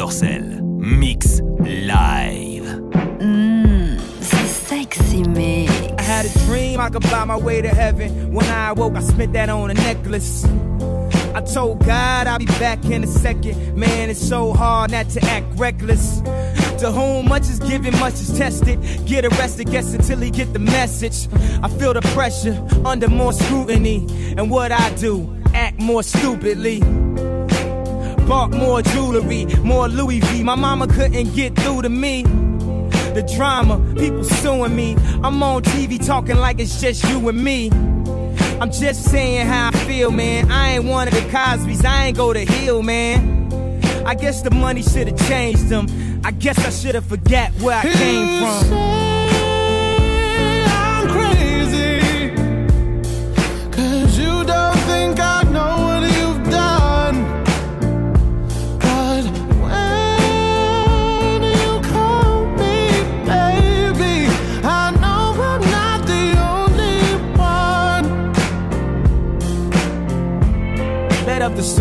DJ Dorsel. Mix live. Mmm, c'est sexy mix. I had a dream I could buy my way to heaven. When I awoke, I spent that on a necklace. I told God I'll be back in a second. Man, it's so hard not to act reckless. To whom much is given, much is tested. Get arrested, guess until he get the message. I feel the pressure under more scrutiny. And what I do, act more stupidly. Bought more jewelry, more Louis V. My mama couldn't get through to me. The drama, people suing me. I'm on TV talking like it's just you and me. I'm just saying how I feel, man. I ain't one of the Cosby's, I ain't go to Hillman. I guess the money should've changed them. I guess I should've forget where I came from.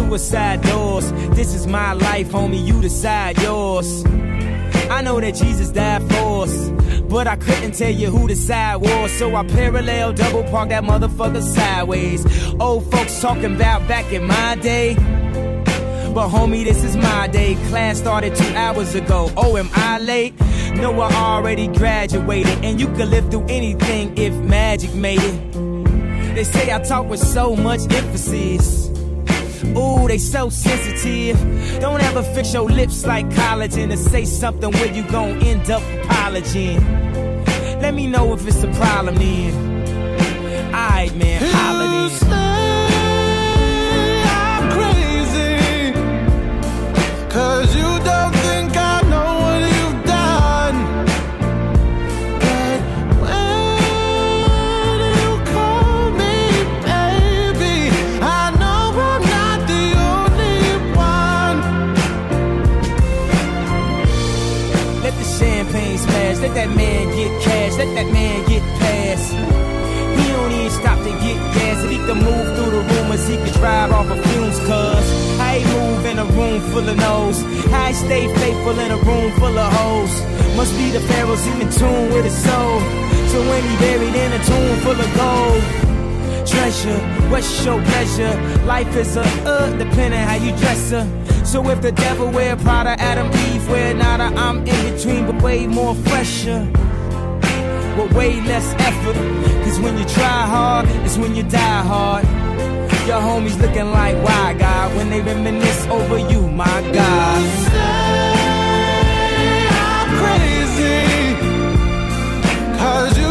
Suicide doors. This is my life, homie. You decide yours. I know that Jesus died for us, but I couldn't tell you who the side was. So I parallel double park that motherfucker sideways. Old folks talking about back in my day. But homie, this is my day. Class started two hours ago. Oh, am I late? No, I already graduated. And you could live through anything if magic made it. They say I talk with so much emphasis. Ooh, they so sensitive. Don't ever fix your lips like collagen to say something where you gon' end up apologizing. Let me know if it's a problem then. Alright, man, holla then. say I'm crazy. Cause you don't let that man get past. He don't even stop to get gas. If he can move through the rumors, he can drive off of fumes, cuz I move in a room full of no's. I stay faithful in a room full of hoes. Must be the pharaohs in tune with his soul. So when he buried in a tomb full of gold. Treasure, what's your pleasure? Life is a uh, depending how you dress her. So if the devil wear Prada, Adam, Eve wear nada, I'm in between, but way more fresher with way less effort. Cause when you try hard, it's when you die hard. Your homies looking like why God when they reminisce over you, my God. Say I'm crazy. Cause you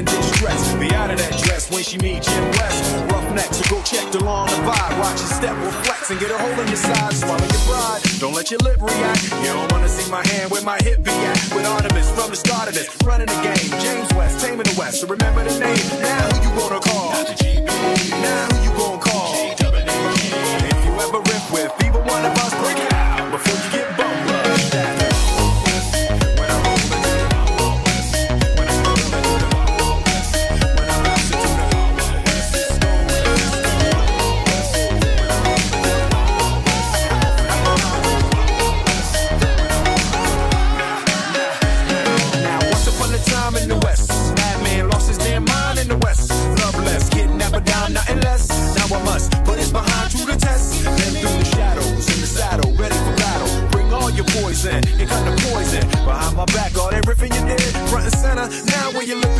in distress. Be out of that dress when she meet Jim West. Rough neck, so go check the lawn and vibe. Watch your step, reflex, and get a hole in your side. Swallow your pride, don't let your lip react. You don't wanna see my hand where my hip be at. With Artemus from the start of this, running the game. James West, taming the West. So remember the name. Now who you wanna call? Now who you Now when you look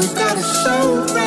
we got a soul.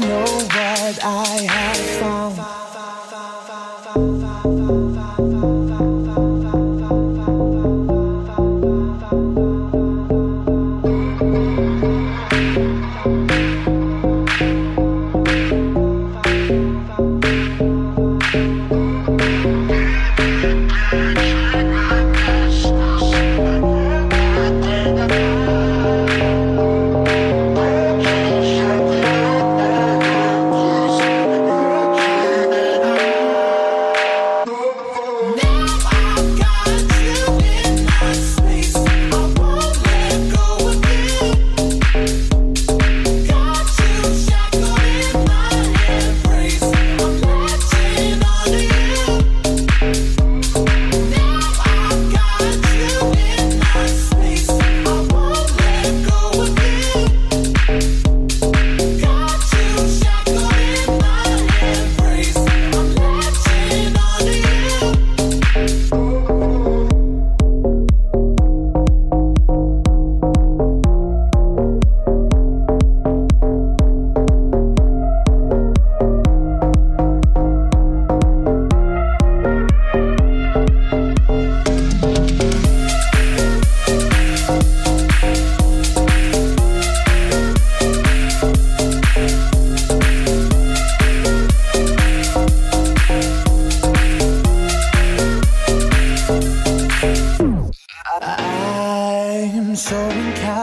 know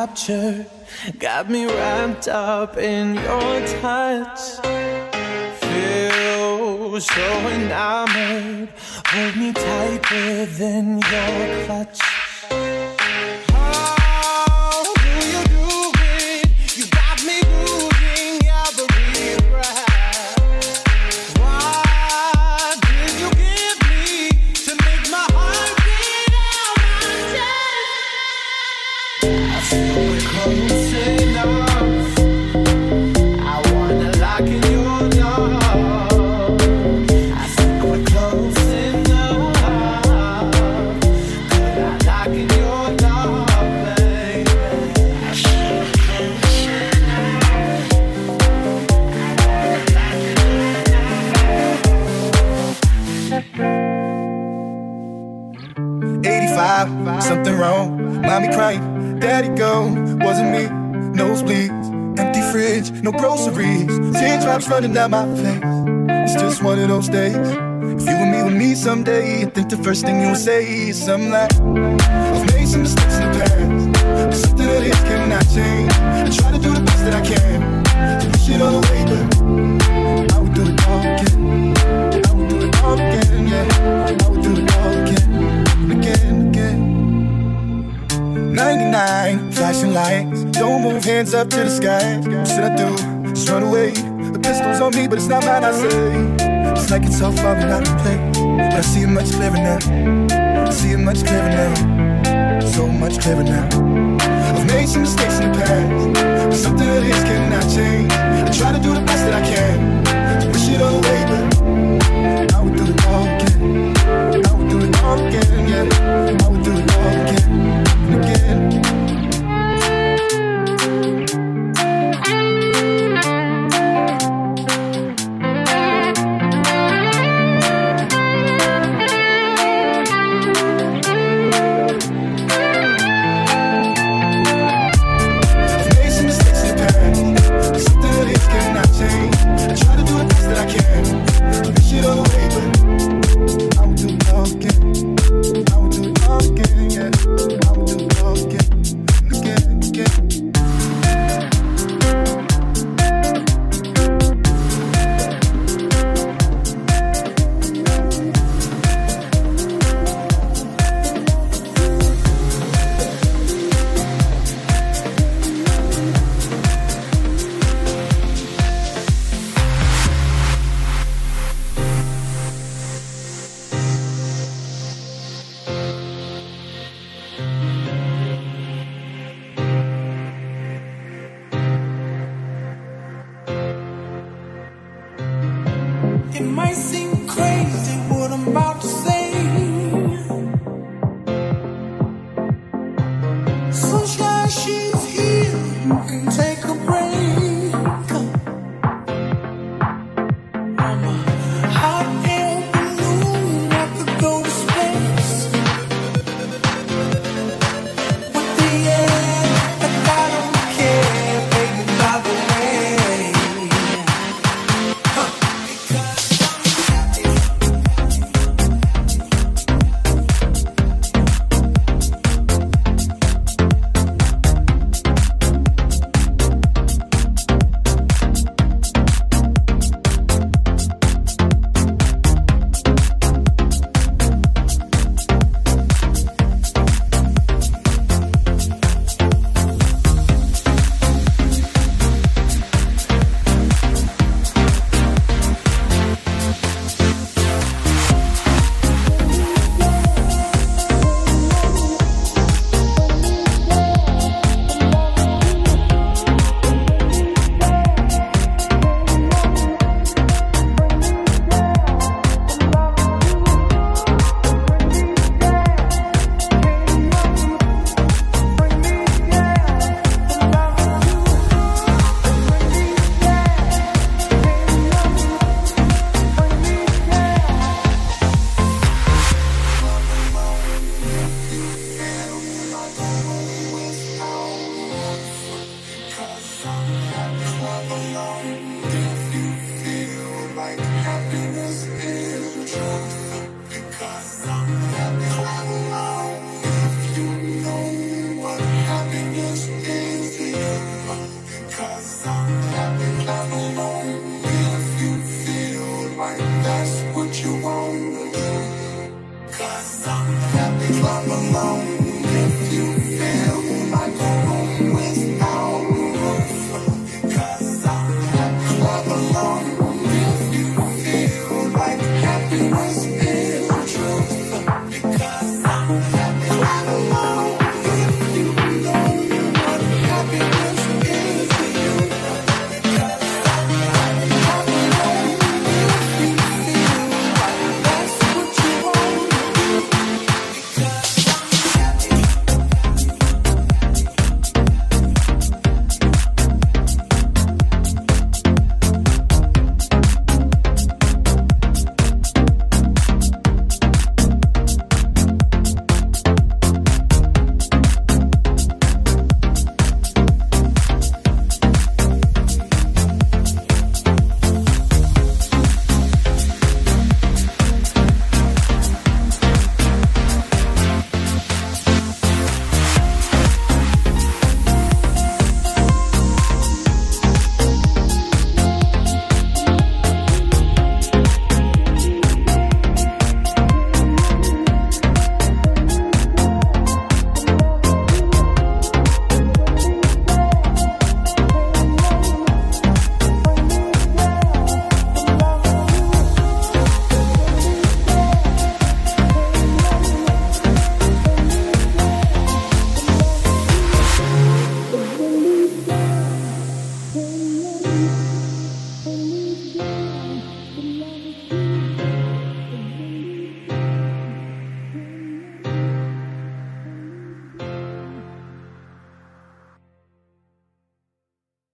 Got me wrapped up in your touch. Feel so enamored. Hold me tight within your clutch. Something wrong. Mommy crying, daddy gone. Wasn't me, nosebleeds. Empty fridge, no groceries. Teardrops running down my face. It's just one of those days. If you and me with me someday, I think the first thing you would say is something like, I've made some mistakes in the past. But something that is cannot change. I try to do the best that I can. To push it all away, 99, flashing lights. Don't move, hands up to the sky. What should I do? Just run away. The pistol's on me, but it's not mine, I say. It's like it's far and out of play. But I see it much clearer now. I see it much clearer now. So much clearer now. I've made some mistakes in the past.